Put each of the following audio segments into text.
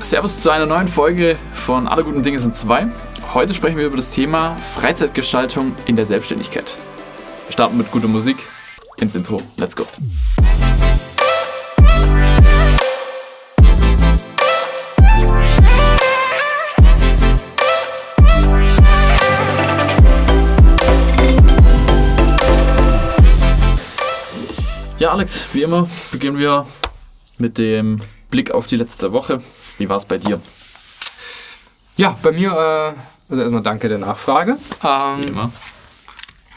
Servus zu einer neuen Folge von Alle guten Dinge sind zwei. Heute sprechen wir über das Thema Freizeitgestaltung in der Selbstständigkeit. Wir starten mit guter Musik ins Intro. Let's go. Ja, Alex, wie immer beginnen wir mit dem Blick auf die letzte Woche. Wie war es bei dir? Ja, bei mir, äh, also erstmal danke der Nachfrage. Ähm, Wie immer.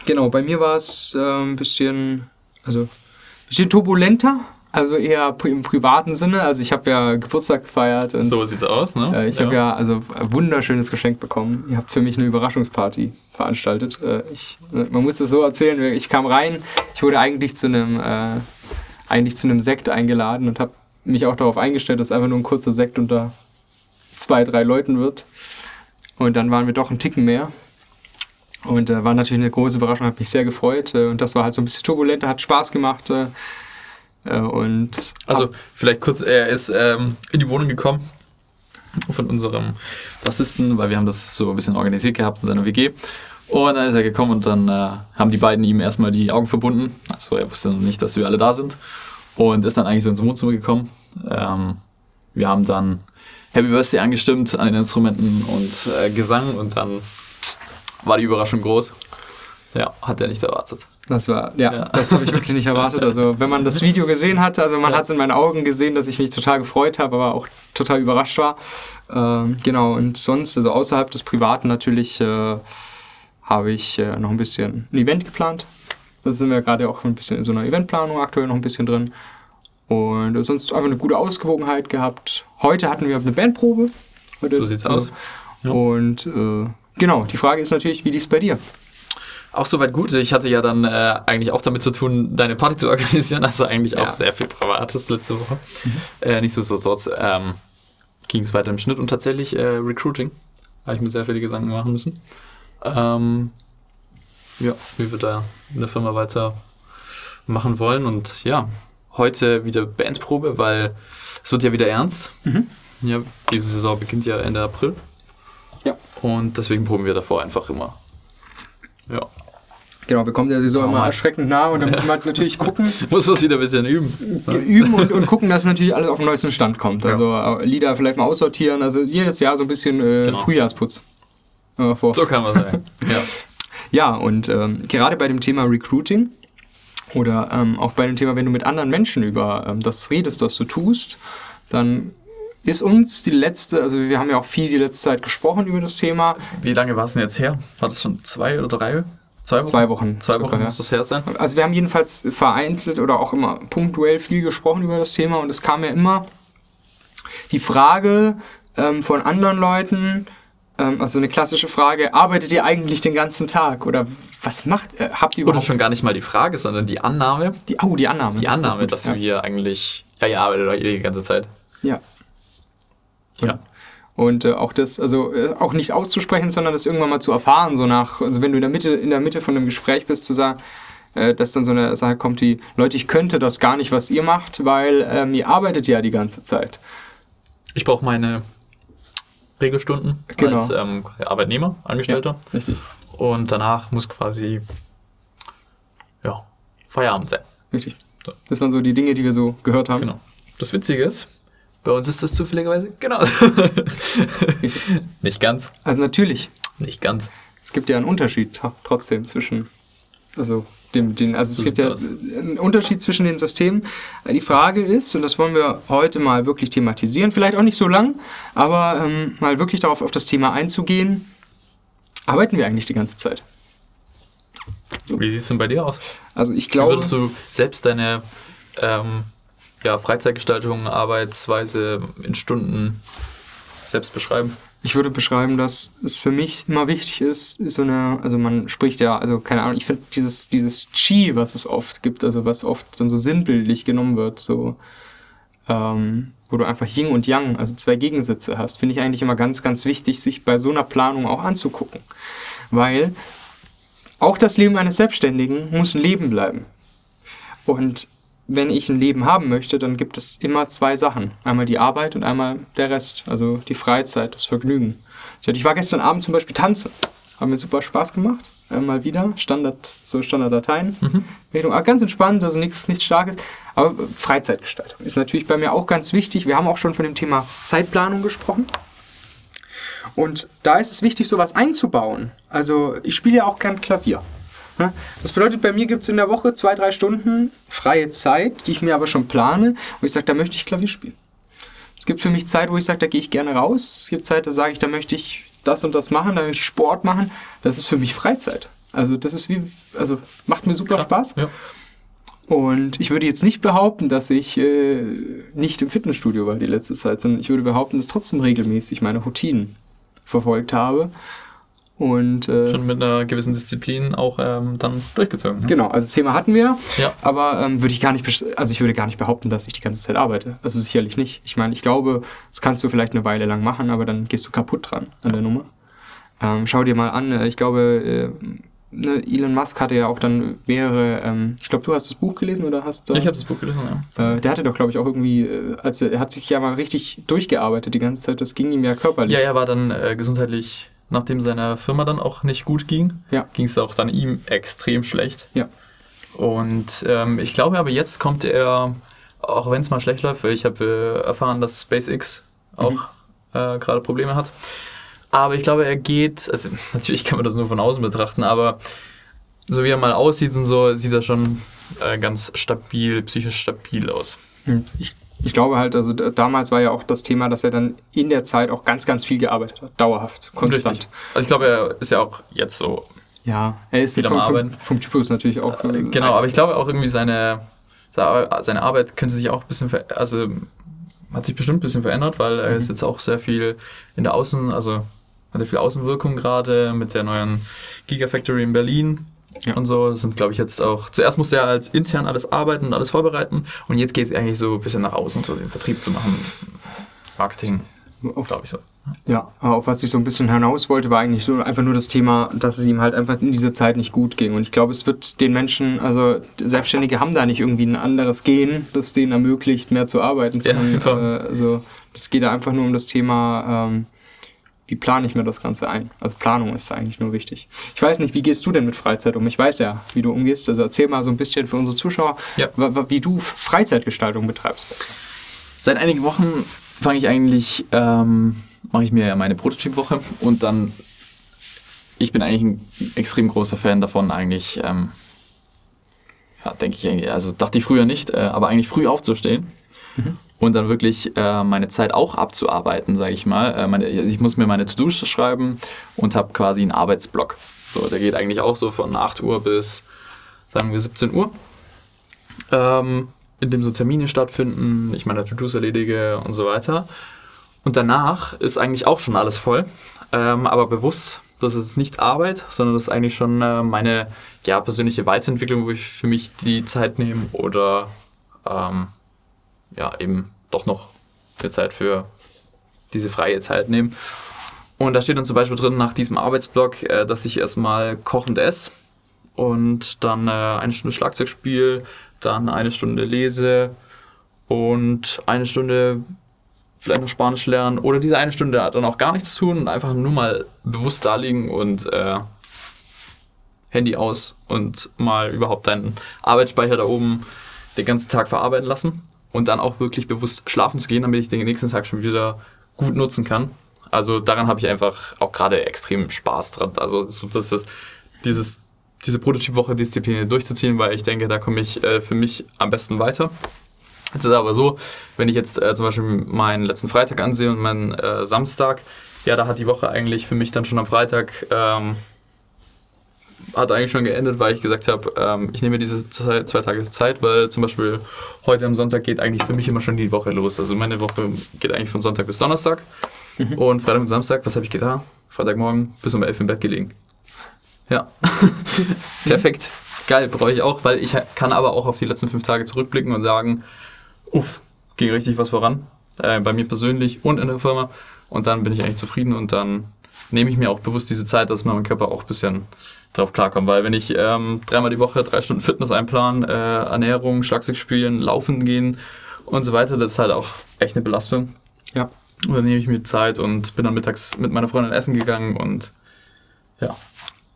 Genau, bei mir war es äh, ein bisschen, also ein bisschen turbulenter, also eher im privaten Sinne. Also ich habe ja Geburtstag gefeiert und So sieht's aus, ne? äh, ich habe ja also ein wunderschönes Geschenk bekommen. Ihr habt für mich eine Überraschungsparty veranstaltet. Äh, ich, man muss es so erzählen, ich kam rein, ich wurde eigentlich zu einem, äh, eigentlich zu einem Sekt eingeladen und habe mich auch darauf eingestellt, dass einfach nur ein kurzer Sekt unter zwei, drei Leuten wird. Und dann waren wir doch ein Ticken mehr. Und äh, war natürlich eine große Überraschung, hat mich sehr gefreut. Äh, und das war halt so ein bisschen turbulenter, hat Spaß gemacht. Äh, äh, und Also vielleicht kurz, er ist ähm, in die Wohnung gekommen von unserem Bassisten, weil wir haben das so ein bisschen organisiert gehabt in seiner WG. Und dann ist er gekommen und dann äh, haben die beiden ihm erstmal die Augen verbunden. Also er wusste noch nicht, dass wir alle da sind. Und ist dann eigentlich so ins Wohnzimmer gekommen. Ähm, wir haben dann Happy Birthday angestimmt an den Instrumenten und äh, Gesang und dann war die Überraschung groß. Ja, hat er nicht erwartet. Das war, ja, Ja. das habe ich wirklich nicht erwartet. Also, wenn man das Video gesehen hat, also man Ja. hat es in meinen Augen gesehen, dass ich mich total gefreut habe, aber auch total überrascht war. Ähm, genau, und sonst, also außerhalb des Privaten natürlich, äh, habe ich äh, noch ein bisschen ein Event geplant. Da sind wir gerade auch ein bisschen in so einer Eventplanung aktuell noch ein bisschen drin. Und sonst einfach eine gute Ausgewogenheit gehabt. Heute hatten wir eine Bandprobe. Heute, So sieht's aus. Ja. Und äh, genau, die Frage ist natürlich, wie lief es bei dir? Auch soweit gut. Ich hatte ja dann äh, eigentlich auch damit zu tun, deine Party zu organisieren. Also eigentlich auch Ja. sehr viel Privates letzte Woche. Äh, Nichtsdestotrotz ähm, ging es weiter im Schnitt und tatsächlich äh, Recruiting. Habe ich mir sehr viele Gedanken machen müssen. Ähm, ja, wie wir da in der Firma weiter machen wollen. Und ja, heute wieder Bandprobe, weil es wird ja wieder ernst. Ja, diese Saison beginnt ja Ende April. Ja. Und deswegen proben wir davor einfach immer. Ja. Genau, wir kommen der Saison wir immer erschreckend nah und dann müssen wir halt natürlich gucken, Muss man wieder ein bisschen üben. üben und, und gucken, dass natürlich alles auf den neuesten Stand kommt. Also äh, Lieder vielleicht mal aussortieren, also jedes Jahr so ein bisschen äh, Genau. Frühjahrsputz. Vor. So kann man sagen. Ja. Ja, und ähm, gerade bei dem Thema Recruiting oder ähm, auch bei dem Thema, wenn du mit anderen Menschen über ähm, das redest, was du tust, dann ist uns die letzte, also wir haben ja auch viel die letzte Zeit gesprochen über das Thema. Wie lange war es denn jetzt her? War das schon zwei oder drei? Zwei Wochen? Zwei Wochen. Zwei Wochen ja. muss das her sein. Also wir haben jedenfalls vereinzelt oder auch immer punktuell viel gesprochen über das Thema und es kam ja immer die Frage ähm, von anderen Leuten, also eine klassische Frage, arbeitet ihr eigentlich den ganzen Tag oder was macht, äh, habt ihr Oder überhaupt schon gar nicht mal die Frage, sondern die Annahme. die, oh, die Annahme. Die das Annahme, gut, dass ja. du hier eigentlich. Ja, ihr arbeitet doch die ganze Zeit. Ja. Ja. Und äh, auch das, also äh, auch nicht auszusprechen, sondern das irgendwann mal zu erfahren, so nach, also wenn du in der Mitte, in der Mitte von einem Gespräch bist, zu sagen, äh, dass dann so eine Sache kommt, die, Leute, ich könnte das gar nicht, was ihr macht, weil ähm, ihr arbeitet ja die ganze Zeit. Ich brauche meine Regelstunden Genau. als ähm, Arbeitnehmer, Angestellter. Richtig. Und danach muss quasi ja, Feierabend sein. Richtig. Das waren so die Dinge, die wir so gehört haben. Genau. Das Witzige ist, bei uns ist das zufälligerweise genauso. nicht ganz. Also natürlich, Nicht ganz. es gibt ja einen Unterschied trotzdem zwischen, also den, also es gibt ja einen Unterschied zwischen den Systemen. Die Frage ist, und das wollen wir heute mal wirklich thematisieren, vielleicht auch nicht so lang, aber ähm, mal wirklich darauf auf das Thema einzugehen, arbeiten wir eigentlich die ganze Zeit? Wie sieht es denn bei dir aus? Also ich Wie glaube, würdest du selbst deine ähm, ja, Freizeitgestaltung, Arbeitsweise in Stunden selbst beschreiben? Ich würde beschreiben, dass es für mich immer wichtig ist, so eine, also man spricht ja, also keine Ahnung, ich finde dieses, dieses Chi, was es oft gibt, also was oft dann so sinnbildlich genommen wird, so, ähm, wo du einfach Yin und Yang, also zwei Gegensätze hast, finde ich eigentlich immer ganz, ganz wichtig, sich bei so einer Planung auch anzugucken. Weil auch das Leben eines Selbstständigen muss ein Leben bleiben. Und wenn ich ein Leben haben möchte, dann gibt es immer zwei Sachen. Einmal die Arbeit und einmal der Rest, also die Freizeit, das Vergnügen. Ich war gestern Abend zum Beispiel tanzen. Hat mir super Spaß gemacht. Äh, mal wieder. Standard, so Standarddateien. Mhm. Richtung, ah, ganz entspannt, also nichts, nichts Starkes. Aber Freizeitgestaltung ist natürlich bei mir auch ganz wichtig. Wir haben auch schon von dem Thema Zeitplanung gesprochen. Und da ist es wichtig, sowas einzubauen. Also ich spiele ja auch gern Klavier. Ne? Das bedeutet, bei mir gibt es in der Woche zwei, drei Stunden freie Zeit, die ich mir aber schon plane, wo ich sage, da möchte ich Klavier spielen. Es gibt für mich Zeit, wo ich sage, da gehe ich gerne raus. Es gibt Zeit, da sage ich, da möchte ich das und das machen, da möchte ich Sport machen. Das ist für mich Freizeit. Also das ist wie, also macht mir super Klar, Spaß. Ja. Und ich würde jetzt nicht behaupten, dass ich äh, nicht im Fitnessstudio war die letzte Zeit, sondern ich würde behaupten, dass trotzdem regelmäßig meine Routinen verfolgt habe. Und, äh, Schon mit einer gewissen Disziplin auch ähm, dann durchgezogen. Ne? Genau, also das Thema hatten wir, ja. aber ähm, würde ich gar nicht, also ich würde gar nicht behaupten, dass ich die ganze Zeit arbeite. Also sicherlich nicht. Ich meine, ich glaube, das kannst du vielleicht eine Weile lang machen, aber dann gehst du kaputt dran an ja. der Nummer. Ähm, schau dir mal an, äh, ich glaube, äh, ne, Elon Musk hatte ja auch dann mehrere, ähm, ich glaube, du hast das Buch gelesen oder hast äh, Ich habe das Buch gelesen, ja. Äh, der hatte doch, glaube ich, auch irgendwie, äh, als er, er, hat sich ja mal richtig durchgearbeitet die ganze Zeit, das ging ihm ja körperlich. Ja, er war dann äh, gesundheitlich nachdem seiner Firma dann auch nicht gut ging, ja. ging es auch dann ihm extrem schlecht. Ja. Und ähm, ich glaube aber jetzt kommt er, auch wenn es mal schlecht läuft, weil ich habe äh, erfahren, dass SpaceX auch mhm. äh, gerade Probleme hat. Aber ich glaube, er geht, also natürlich kann man das nur von außen betrachten, aber so wie er mal aussieht und so, sieht er schon äh, ganz stabil, psychisch stabil aus. Mhm. Ich ich glaube halt, also damals war ja auch das Thema, dass er dann in der Zeit auch ganz, ganz viel gearbeitet hat. Dauerhaft, konstant. Richtig. Also ich glaube, er ist ja auch jetzt so. Ja, er ist vom, vom, vom Typus natürlich auch. Äh, genau, aber ich glaube auch irgendwie seine, seine Arbeit könnte sich auch ein bisschen, also hat sich bestimmt ein bisschen verändert, weil er mhm. ist jetzt auch sehr viel in der Außen, also hat er viel Außenwirkung gerade mit der neuen Gigafactory in Berlin ja. und so. Das sind, glaube ich, jetzt auch. Zuerst musste er als intern alles arbeiten und alles vorbereiten und jetzt geht es eigentlich so ein bisschen nach außen, so den Vertrieb zu machen. Marketing, glaube ich so. Ja, aber auf was ich so ein bisschen hinaus wollte, war eigentlich so einfach nur das Thema, dass es ihm halt einfach in dieser Zeit nicht gut ging. Und ich glaube, es wird den Menschen, also Selbstständige haben da nicht irgendwie ein anderes Gen, das denen ermöglicht, mehr zu arbeiten. Sondern, ja, äh, also es geht da einfach nur um das Thema, ähm, wie plane ich mir das Ganze ein? Also Planung ist eigentlich nur wichtig. Ich weiß nicht, wie gehst du denn mit Freizeit um? Ich weiß ja, wie du umgehst. Also erzähl mal so ein bisschen für unsere Zuschauer, ja. wie du Freizeitgestaltung betreibst. Seit einigen Wochen fange ich eigentlich, ähm, mache ich mir meine Prototyp-Woche und dann, ich bin eigentlich ein extrem großer Fan davon, eigentlich, ähm, ja, denke ich eigentlich, also dachte ich früher nicht, äh, aber eigentlich früh aufzustehen. Mhm und dann wirklich äh, meine Zeit auch abzuarbeiten, sage ich mal. Äh, meine, ich muss mir meine To-Dos schreiben und habe quasi einen Arbeitsblock. So, der geht eigentlich auch so von 8 Uhr bis, sagen wir, 17 Uhr. Ähm, in dem so Termine stattfinden, ich meine To-Dos erledige und so weiter. Und danach ist eigentlich auch schon alles voll, ähm, aber bewusst, das ist nicht Arbeit, sondern das ist eigentlich schon äh, meine ja, persönliche Weiterentwicklung, wo ich für mich die Zeit nehme oder ähm, ja, eben doch noch eine Zeit für diese freie Zeit nehmen. Und da steht dann zum Beispiel drin, nach diesem Arbeitsblock, äh, dass ich erstmal kochend esse und dann äh, eine Stunde Schlagzeug spiele, dann eine Stunde lese und eine Stunde vielleicht noch Spanisch lernen oder diese eine Stunde dann auch gar nichts tun und einfach nur mal bewusst da liegen und äh, Handy aus und mal überhaupt deinen Arbeitsspeicher da oben den ganzen Tag verarbeiten lassen und dann auch wirklich bewusst schlafen zu gehen, damit ich den nächsten Tag schon wieder gut nutzen kann. Also daran habe ich einfach auch gerade extrem Spaß dran. Also das, ist dieses, diese Prototypwoche Disziplin durchzuziehen, weil ich denke, da komme ich äh, für mich am besten weiter. Jetzt ist aber so, wenn ich jetzt äh, zum Beispiel meinen letzten Freitag ansehe und meinen äh, Samstag, ja, da hat die Woche eigentlich für mich dann schon am Freitag ähm, hat eigentlich schon geendet, weil ich gesagt habe, ähm, ich nehme diese zwei, zwei Tage Zeit, weil zum Beispiel heute am Sonntag geht eigentlich für mich immer schon die Woche los. Also meine Woche geht eigentlich von Sonntag bis Donnerstag. Mhm. Und Freitag und Samstag, was habe ich getan? Freitagmorgen bis um elf im Bett gelegen. Ja, perfekt. Geil, brauche ich auch, weil ich kann aber auch auf die letzten fünf Tage zurückblicken und sagen, uff, ging richtig was voran. Äh, bei mir persönlich und in der Firma. Und dann bin ich eigentlich zufrieden und dann nehme ich mir auch bewusst diese Zeit, dass mein Körper auch ein bisschen drauf klarkommt. Weil wenn ich ähm, dreimal die Woche drei Stunden Fitness einplanen, äh, Ernährung, Schlagzeug spielen, laufen gehen und so weiter, das ist halt auch echt eine Belastung. Ja. Und dann nehme ich mir Zeit und bin dann mittags mit meiner Freundin essen gegangen und ja,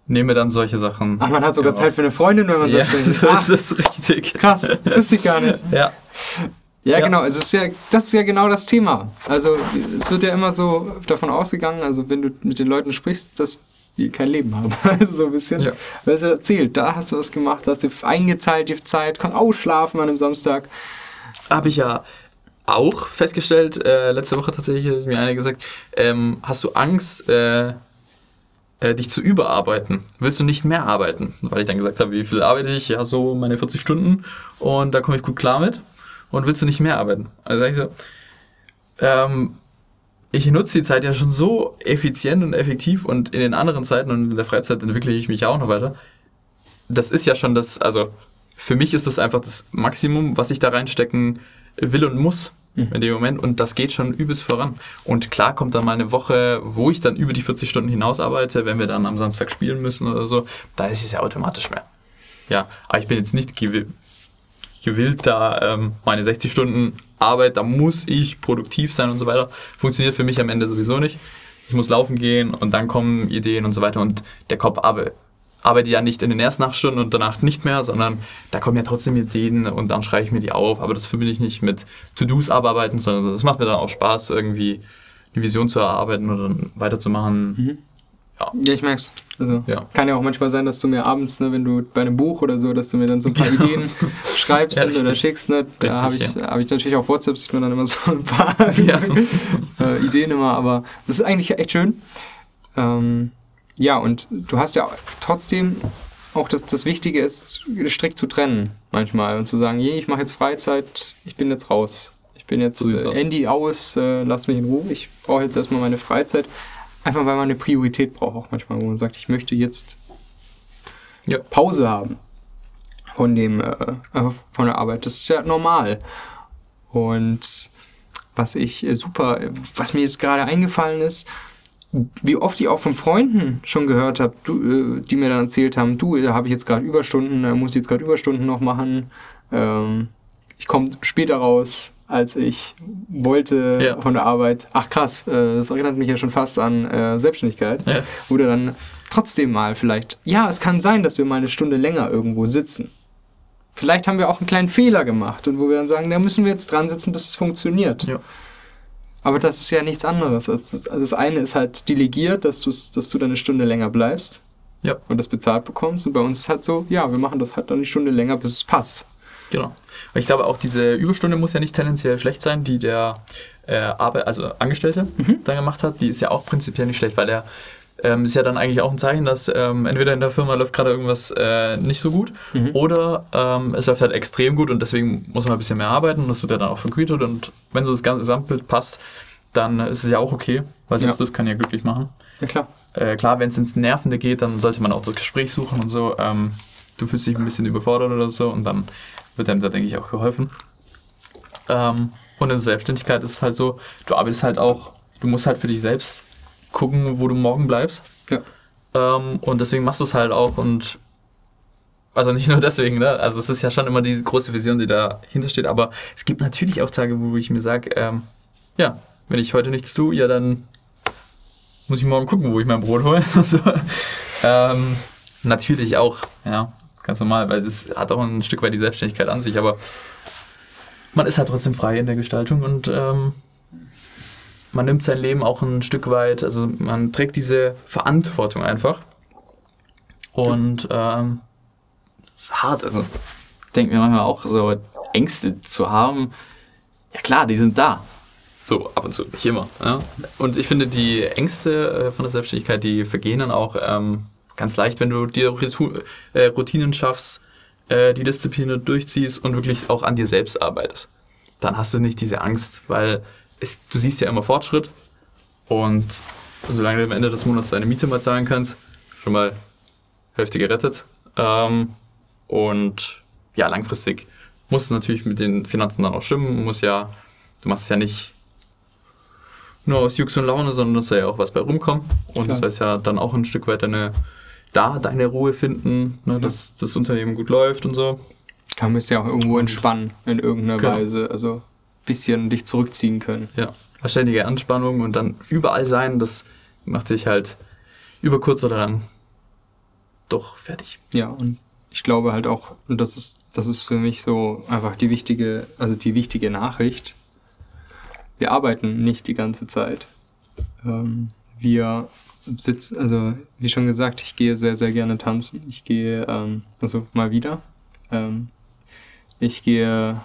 nehme dann solche Sachen. Ach, man hat sogar ja, Zeit für eine Freundin, wenn man Ja, so ist es richtig. krass, wusste ich gar nicht. Ja. Ja, Ja. genau. Also es ist ja, das ist ja genau das Thema. Also es wird ja immer so davon ausgegangen, also wenn du mit den Leuten sprichst, dass die kein Leben haben. Also so ein bisschen. Ja. Weil es erzählt, da hast du was gemacht, hast du eingezahlt die Zeit, kannst ausschlafen an einem Samstag. Habe ich ja auch festgestellt, äh, letzte Woche tatsächlich hat mir einer gesagt, ähm, hast du Angst, äh, äh, dich zu überarbeiten? Willst du nicht mehr arbeiten? Weil ich dann gesagt habe, wie viel arbeite ich? Ja, so meine 40 Stunden und da komme ich gut klar mit. Und willst du nicht mehr arbeiten? Also sag ich so, ähm, ich nutze die Zeit ja schon so effizient und effektiv und in den anderen Zeiten und in der Freizeit entwickle ich mich auch noch weiter. Das ist ja schon das, also für mich ist das einfach das Maximum, was ich da reinstecken will und muss in dem Moment und das geht schon übelst voran. Und klar kommt dann mal eine Woche, wo ich dann über die 40 Stunden hinaus arbeite, wenn wir dann am Samstag spielen müssen oder so, da ist es ja automatisch mehr. Ja, aber ich bin jetzt nicht gewillt, da ähm, meine 60 Stunden Arbeit, da muss ich produktiv sein und so weiter. Funktioniert für mich am Ende sowieso nicht. Ich muss laufen gehen und dann kommen Ideen und so weiter und der Kopf arbeitet arbeite ja nicht in den ersten acht Stunden und danach nicht mehr, sondern da kommen ja trotzdem Ideen und dann schreibe ich mir die auf. Aber das verbinde ich nicht mit To-Dos abarbeiten, sondern das macht mir dann auch Spaß, irgendwie eine Vision zu erarbeiten oder weiterzumachen. Ja, ich merk's. Also Ja. kann ja auch manchmal sein, dass du mir abends, ne, wenn du bei einem Buch oder so, dass du mir dann so ein paar Ideen schreibst Ja, oder schickst. Ne? Da habe ich, ja. hab ich natürlich auf WhatsApp sieht man dann immer so ein paar Ja. äh, Ideen immer, aber das ist eigentlich echt schön. Ähm, ja, und du hast ja trotzdem auch das, das Wichtige ist, strikt zu trennen manchmal und zu sagen, je, ich mache jetzt Freizeit, ich bin jetzt raus. Ich bin jetzt So äh, aus. Handy aus, äh, lass mich in Ruhe. Ich brauche jetzt erstmal meine Freizeit. Einfach weil man eine Priorität braucht auch manchmal, wo man sagt, ich möchte jetzt Ja. Pause haben von dem äh, einfach von der Arbeit. Das ist ja normal. Und was ich äh, super, was mir jetzt gerade eingefallen ist, wie oft ich auch von Freunden schon gehört habe, du, äh, die mir dann erzählt haben, du, da habe ich jetzt gerade Überstunden, da muss ich jetzt gerade Überstunden noch machen. Ähm, ich komme später raus, als ich wollte Ja. von der Arbeit. Ach krass, äh, das erinnert mich ja schon fast an äh, Selbstständigkeit Ja. du dann trotzdem mal vielleicht, ja, es kann sein, dass wir mal eine Stunde länger irgendwo sitzen. Vielleicht haben wir auch einen kleinen Fehler gemacht und wo wir dann sagen, da müssen wir jetzt dran sitzen, bis es funktioniert. Ja. Aber das ist ja nichts anderes. Also das, eine ist halt delegiert, dass, dass du dann eine Stunde länger bleibst Ja. und das bezahlt bekommst. Und bei uns ist halt so, ja, wir machen das halt dann eine Stunde länger, bis es passt. Genau. Und ich glaube auch, diese Überstunde muss ja nicht tendenziell schlecht sein, die der äh, Arbeit, also Angestellte dann gemacht hat. Die ist ja auch prinzipiell nicht schlecht, weil der ähm, ist ja dann eigentlich auch ein Zeichen, dass ähm, entweder in der Firma läuft gerade irgendwas äh, nicht so gut oder ähm, es läuft halt extrem gut und deswegen muss man ein bisschen mehr arbeiten und das wird ja dann auch vergütet und wenn so das ganze Gesamtbild passt, dann ist es ja auch okay, weil selbst Ja. das kann ja glücklich machen. Ja, klar. Äh, klar, wenn es ins Nervende geht, dann sollte man auch das Gespräch suchen und so. Ähm, du fühlst dich ein bisschen überfordert oder so und dann wird einem da, denke ich, auch geholfen. Ähm, und in der Selbstständigkeit ist es halt so, du arbeitest halt auch, du musst halt für dich selbst gucken, wo du morgen bleibst. Ja. Ähm, und deswegen machst du es halt auch und also nicht nur deswegen, ne? Also es ist ja schon immer diese große Vision, die dahinter steht, aber es gibt natürlich auch Tage, wo ich mir sage, ähm, ja, wenn ich heute nichts tue, ja dann muss ich morgen gucken, wo ich mein Brot hole. so. ähm, natürlich auch, ja, ganz normal, weil das hat auch ein Stück weit die Selbstständigkeit an sich, aber man ist halt trotzdem frei in der Gestaltung und ähm, man nimmt sein Leben auch ein Stück weit, also man trägt diese Verantwortung einfach. Und ähm, es ist hart, also ich denke mir manchmal auch so Ängste zu haben. Ja klar, die sind da. So, ab und zu, nicht immer. Ja? Und ich finde, die Ängste äh, von der Selbstständigkeit, die vergehen dann auch ähm, ganz leicht, wenn du dir äh, Routinen schaffst, äh, die Disziplin durchziehst und wirklich auch an dir selbst arbeitest. Dann hast du nicht diese Angst, weil es, du siehst ja immer Fortschritt und solange du am Ende des Monats deine Miete mal zahlen kannst, schon mal Hälfte gerettet. Ähm, und ja, langfristig muss es natürlich mit den Finanzen dann auch stimmen. Muss ja, du machst es ja nicht nur aus Jux und Laune, sondern dass da ja auch was bei rumkommt. Und Klar. das heißt ja dann auch ein Stück weit deine, da deine Ruhe finden, ne, dass das Unternehmen gut läuft und so. Kann man es ja auch irgendwo entspannen in irgendeiner Genau. Weise. Also ein bisschen dich zurückziehen können. Ja, ständige Anspannung und dann überall sein, das macht sich halt über kurz oder lang doch fertig. Ja, und ich glaube halt auch, und das ist, das ist für mich so einfach die wichtige, also die wichtige Nachricht. Wir arbeiten nicht die ganze Zeit. Ähm, wir sitzen, also wie schon gesagt, ich gehe sehr, sehr gerne tanzen. Ich gehe, ähm, also mal wieder. Ähm, ich gehe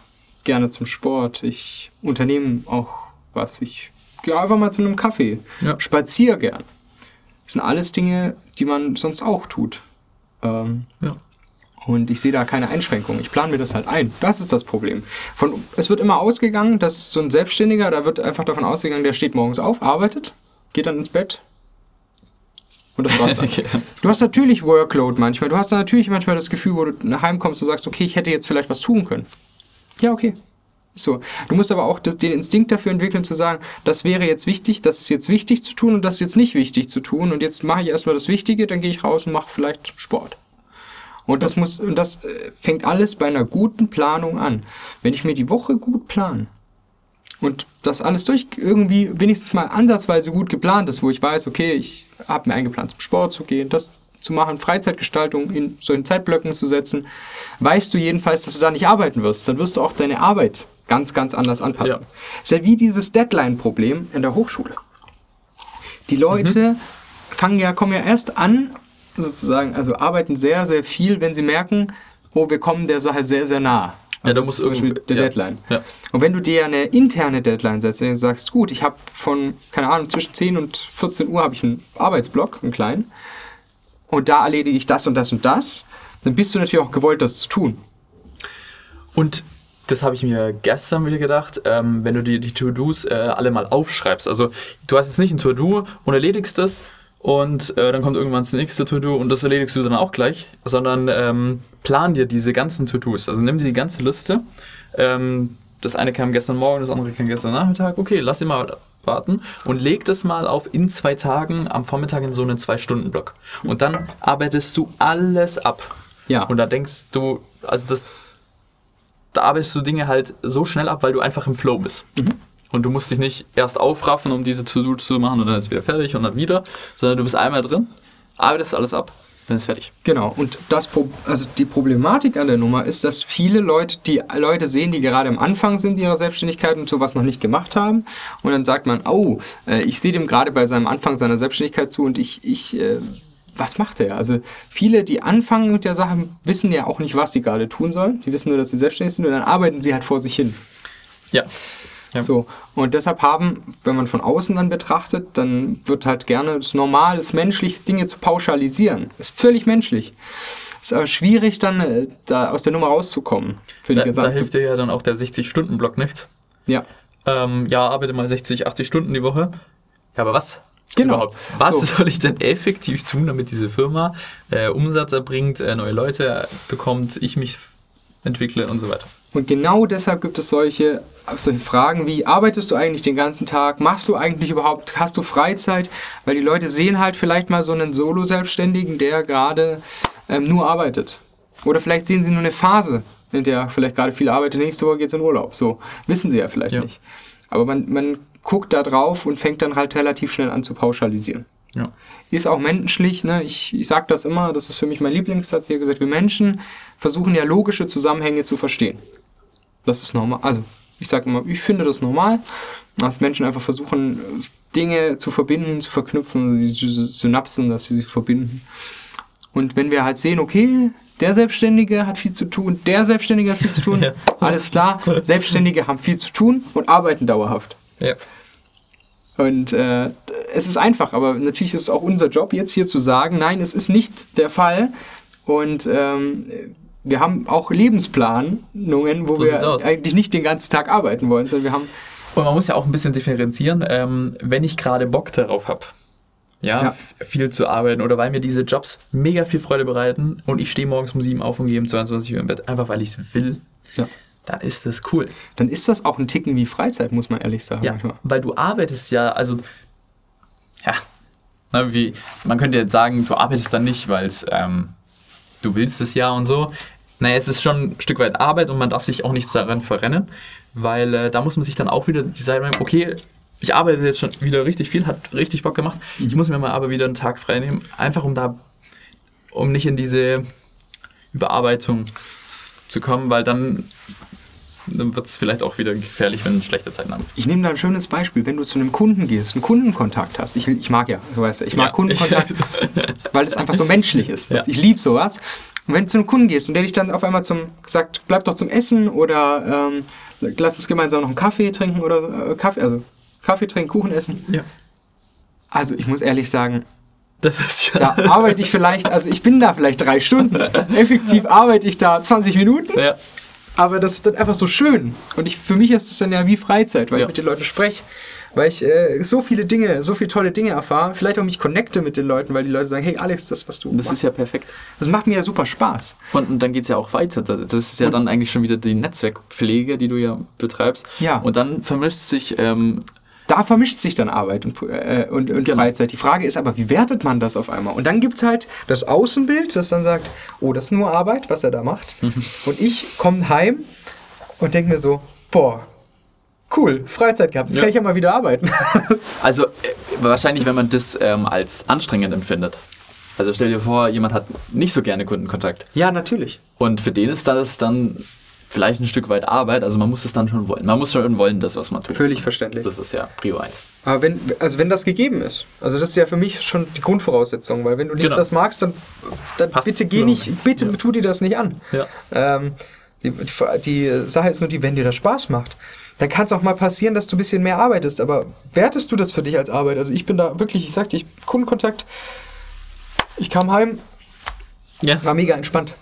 gerne zum Sport. Ich unternehme auch was. Ich gehe einfach mal zu einem Kaffee. Ja. Spazier gern. Das sind alles Dinge, die man sonst auch tut. Ähm, Ja. und ich sehe da keine Einschränkung. Ich plane mir das halt ein. Das ist das Problem. Von, es wird immer ausgegangen, dass so ein Selbstständiger, da wird einfach davon ausgegangen, der steht morgens auf, arbeitet, geht dann ins Bett. Und das war's dann. Okay. Du hast natürlich Workload manchmal. Du hast dann natürlich manchmal das Gefühl, wo du nach Hause kommst und sagst, okay, ich hätte jetzt vielleicht was tun können. Ja, okay. So. Du musst aber auch das, den Instinkt dafür entwickeln, zu sagen, das wäre jetzt wichtig, das ist jetzt wichtig zu tun und das ist jetzt nicht wichtig zu tun. Und jetzt mache ich erstmal das Wichtige, dann gehe ich raus und mache vielleicht Sport. Und das muss, und das äh, fängt alles bei einer guten Planung an. Wenn ich mir die Woche gut plane und das alles durch irgendwie wenigstens mal ansatzweise gut geplant ist, wo ich weiß, okay, ich habe mir eingeplant, zum Sport zu gehen, das zu machen, Freizeitgestaltung in solchen Zeitblöcken zu setzen, weißt du jedenfalls, dass du da nicht arbeiten wirst. Dann wirst du auch deine Arbeit ganz, ganz anders anpassen. Ja. Ist ja wie dieses Deadline-Problem in der Hochschule. Die Leute fangen ja, kommen ja erst an, sozusagen, also arbeiten sehr, sehr viel, wenn sie merken, oh, wir kommen der Sache sehr, sehr nah. Ja, da Also muss zum Beispiel irgend- der ja. Deadline. Ja. Und wenn du dir eine interne Deadline setzt, und du sagst, gut, ich habe von, keine Ahnung, zwischen 10 und 14 Uhr habe ich einen Arbeitsblock, einen kleinen, und da erledige ich das und das und das, dann bist du natürlich auch gewollt, das zu tun. Und das habe ich mir gestern wieder gedacht, ähm, wenn du die, die To-Dos äh, alle mal aufschreibst. Also du hast jetzt nicht ein To-Do und erledigst das und äh, dann kommt irgendwann das nächste To-Do und das erledigst du dann auch gleich, sondern ähm, plan dir diese ganzen To-Dos. Also nimm dir die ganze Liste. Ähm, das eine kam gestern Morgen, das andere kam gestern Nachmittag. Okay, lass ihn mal warten und leg das mal auf in zwei Tagen am Vormittag in so einen Zwei-Stunden-Block. Und dann arbeitest du alles ab. Ja. Und da denkst du, also das, da arbeitest du Dinge halt so schnell ab, weil du einfach im Flow bist. Und du musst dich nicht erst aufraffen, um diese To-Do zu machen und dann ist es wieder fertig und dann wieder, sondern du bist einmal drin, arbeitest alles ab, dann ist fertig. Genau, und das Pro also die Problematik an der Nummer ist, dass viele Leute, die Leute sehen, die gerade am Anfang sind ihrer Selbstständigkeit und sowas noch nicht gemacht haben. Und dann sagt man, oh, äh, ich sehe dem gerade bei seinem Anfang seiner Selbstständigkeit zu und ich, ich äh, was macht er? Also viele, die anfangen mit der Sache, wissen ja auch nicht, was sie gerade tun sollen. Die wissen nur, dass sie selbstständig sind und dann arbeiten sie halt vor sich hin. Ja. Ja. So, und deshalb haben, wenn man von außen dann betrachtet, dann wird halt gerne es normal, es menschlich, Dinge zu pauschalisieren. Ist völlig menschlich. Ist aber schwierig, dann äh, da aus der Nummer rauszukommen. Für die Da, da gesamte. hilft dir ja dann auch der 60-Stunden-Block nichts. ja. Ähm, ja, arbeite mal 60, 80 Stunden die Woche. Ja, aber was? Genau. Überhaupt. Was So. soll ich denn effektiv tun, damit diese Firma äh, Umsatz erbringt, äh, neue Leute bekommt, ich mich entwickle und so weiter? Und genau deshalb gibt es solche, solche Fragen wie, arbeitest du eigentlich den ganzen Tag? Machst du eigentlich überhaupt, hast du Freizeit? Weil die Leute sehen halt vielleicht mal so einen Solo-Selbstständigen, der gerade ähm, nur arbeitet. Oder vielleicht sehen sie nur eine Phase, in der vielleicht gerade viel arbeitet, nächste Woche geht es in Urlaub. So, wissen sie ja vielleicht Ja. nicht. Aber man, man guckt da drauf und fängt dann halt relativ schnell an zu pauschalisieren Ja. ist auch menschlich, ne? ich, ich sage das immer, das ist für mich mein Lieblingssatz hier gesagt, wir Menschen versuchen ja logische Zusammenhänge zu verstehen. Das ist normal, also ich sage immer, ich finde das normal, dass Menschen einfach versuchen, Dinge zu verbinden, zu verknüpfen, die Sy- Synapsen, dass sie sich verbinden. Und wenn wir halt sehen, okay, der Selbstständige hat viel zu tun, der Selbstständige hat viel zu tun, Ja. alles klar, Selbstständige haben viel zu tun und arbeiten dauerhaft. Ja. Und äh, es ist einfach, aber natürlich ist es auch unser Job, jetzt hier zu sagen, nein, es ist nicht der Fall. Und ähm, wir haben auch Lebensplanungen, wo So wir eigentlich nicht den ganzen Tag arbeiten wollen, sondern wir haben, Und man muss ja auch ein bisschen differenzieren, ähm, wenn ich gerade Bock darauf habe, ja, Ja. viel zu arbeiten oder weil mir diese Jobs mega viel Freude bereiten und ich stehe morgens um 7 auf und gehe um 22 Uhr im Bett, einfach weil ich es will, Ja. Dann ist das cool. Dann ist das auch ein Ticken wie Freizeit, muss man ehrlich sagen. Ja, manchmal. weil du arbeitest ja, also, ja, na, wie, man könnte jetzt sagen, du arbeitest dann nicht, weil ähm, du willst es ja und so. Naja, es ist schon ein Stück weit Arbeit und man darf sich auch nicht daran verrennen, weil äh, da muss man sich dann auch wieder die Zeit nehmen, okay, ich arbeite jetzt schon wieder richtig viel, hat richtig Bock gemacht. Ich muss mir mal aber wieder einen Tag frei nehmen, einfach um da, um nicht in diese Überarbeitung zu kommen, weil dann, dann wird es vielleicht auch wieder gefährlich, wenn schlechte Zeiten haben. Ich nehme da ein schönes Beispiel. Wenn du zu einem Kunden gehst, einen Kundenkontakt hast, ich, ich mag ja, du weißt ich mag Ja. Kundenkontakt, weil es einfach so menschlich ist. Ja. Ich liebe sowas. Und wenn du zu einem Kunden gehst und der dich dann auf einmal zum sagt, bleib doch zum Essen oder ähm, lass uns gemeinsam noch einen Kaffee trinken oder äh, Kaffee, also Kaffee trinken, Kuchen essen. Ja. Also ich muss ehrlich sagen, Das ist ja. da arbeite ich vielleicht, also ich bin da vielleicht drei Stunden. Effektiv arbeite ich da 20 Minuten. ja. Aber das ist dann einfach so schön. Und ich, für mich ist es dann ja wie Freizeit, weil Ja. ich mit den Leuten spreche. Weil ich äh, so viele Dinge, so viele tolle Dinge erfahre. Vielleicht auch mich connecte mit den Leuten, weil die Leute sagen, hey Alex, das, was du Das machst, ist ja perfekt. das macht mir ja super Spaß. Und, und dann geht es ja auch weiter. Das ist ja dann eigentlich schon wieder die Netzwerkpflege, die du ja betreibst. Ja. Und dann vermischt sich, ähm, Da vermischt sich dann Arbeit und, äh, und, und Genau. Freizeit. Die Frage ist aber, wie wertet man das auf einmal? Und dann gibt es halt das Außenbild, das dann sagt, oh, das ist nur Arbeit, was er da macht. und ich komme heim und denke mir so, boah, cool, Freizeit gehabt, jetzt Ja. kann ich ja mal wieder arbeiten. also äh, wahrscheinlich, wenn man das ähm, als anstrengend empfindet. Also stell dir vor, jemand hat nicht so gerne Kundenkontakt. ja, natürlich. Und für den ist das dann vielleicht ein Stück weit Arbeit. Also man muss es dann schon wollen. Man muss schon wollen, das, was man tut. Völlig verständlich. Das ist ja Prio 1. Aber wenn, also wenn das gegeben ist, also das ist ja für mich schon die Grundvoraussetzung, weil wenn du nicht Genau. das magst, dann, dann Passt bitte geh nicht, bitte Ja. tu dir das nicht an. Ja. Ähm, die, die, die Sache ist nur die, wenn dir das Spaß macht, dann kann es auch mal passieren, dass du ein bisschen mehr arbeitest. Aber wertest du das für dich als Arbeit? Also ich bin da wirklich, ich sagte, ich Kundenkontakt, ich kam heim, Ja. war mega entspannt.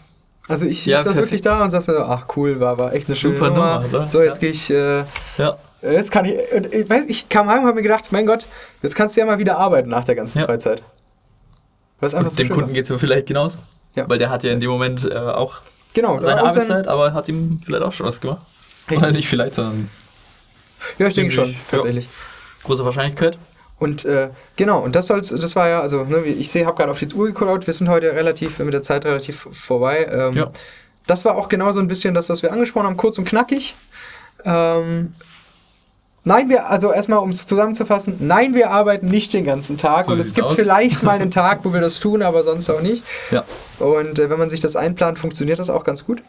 Also ich Ja, saß wirklich da und sagst mir so, ach cool, war, war echt eine schöne Super Nummer. Nummer? So, jetzt Ja. gehe ich... Äh, Ja. Jetzt kann ich, ich, weiß, ich kam heim und habe mir gedacht, mein Gott, jetzt kannst du ja mal wieder arbeiten nach der ganzen Ja. Freizeit. Was einfach Und so dem Kunden geht es aber vielleicht genauso. Ja. Weil der hat ja in dem Moment äh, auch Genau, seine auch sein- Arbeitszeit, aber hat ihm vielleicht auch Spaß gemacht. Richtig. Oder nicht vielleicht, sondern Ja, ich denke schon, tatsächlich. große Wahrscheinlichkeit. Und äh, genau, und das soll's, das war ja, also, ne, ich sehe, habe gerade auf die Uhr geguckt, wir sind heute relativ mit der Zeit relativ vorbei. Ähm, Ja. Das war auch genau so ein bisschen das, was wir angesprochen haben, kurz und knackig. Ähm, nein, wir, also erstmal, um es zusammenzufassen, nein, wir arbeiten nicht den ganzen Tag So und es gibt aus. vielleicht mal einen Tag, wo wir das tun, aber sonst auch nicht. Ja. Und äh, wenn man sich das einplant, funktioniert das auch ganz gut.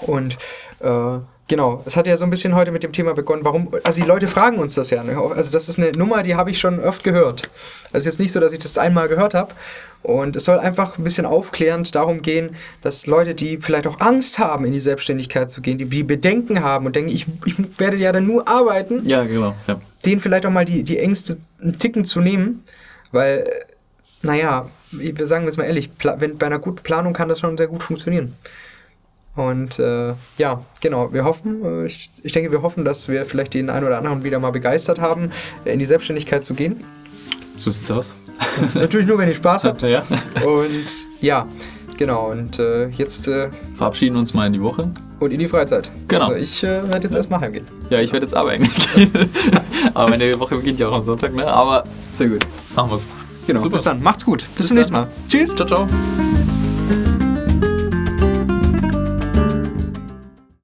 Und äh, genau, es hat ja so ein bisschen heute mit dem Thema begonnen, warum, also die Leute fragen uns das ja. Ne? Also das ist eine Nummer, die habe ich schon oft gehört. Also jetzt nicht so, dass ich das einmal gehört habe. Und es soll einfach ein bisschen aufklärend darum gehen, dass Leute, die vielleicht auch Angst haben, in die Selbstständigkeit zu gehen, die, die Bedenken haben und denken, ich, ich werde ja dann nur arbeiten, Ja, genau. Ja. denen vielleicht auch mal die, die Ängste einen Ticken zu nehmen, weil, naja, wir sagen jetzt mal ehrlich, wenn, bei einer guten Planung kann das schon sehr gut funktionieren. Und äh, ja, genau, wir hoffen, äh, ich, ich denke, wir hoffen, dass wir vielleicht den einen oder anderen wieder mal begeistert haben, in die Selbstständigkeit zu gehen. So sieht's aus. Natürlich nur, wenn ihr Spaß habt. Ja. Und ja, genau, und äh, jetzt äh, Verabschieden uns mal in die Woche. und in die Freizeit. Genau. Also ich äh, werde jetzt erstmal heimgehen. Ja, ich werde jetzt arbeiten gehen. Aber meine Woche beginnt ja auch am Sonntag, ne? Aber Sehr gut. machen wir's. Genau, Super. bis dann. Macht's gut. Bis, Bis zum nächsten. Mal. Tschüss. Ciao, ciao.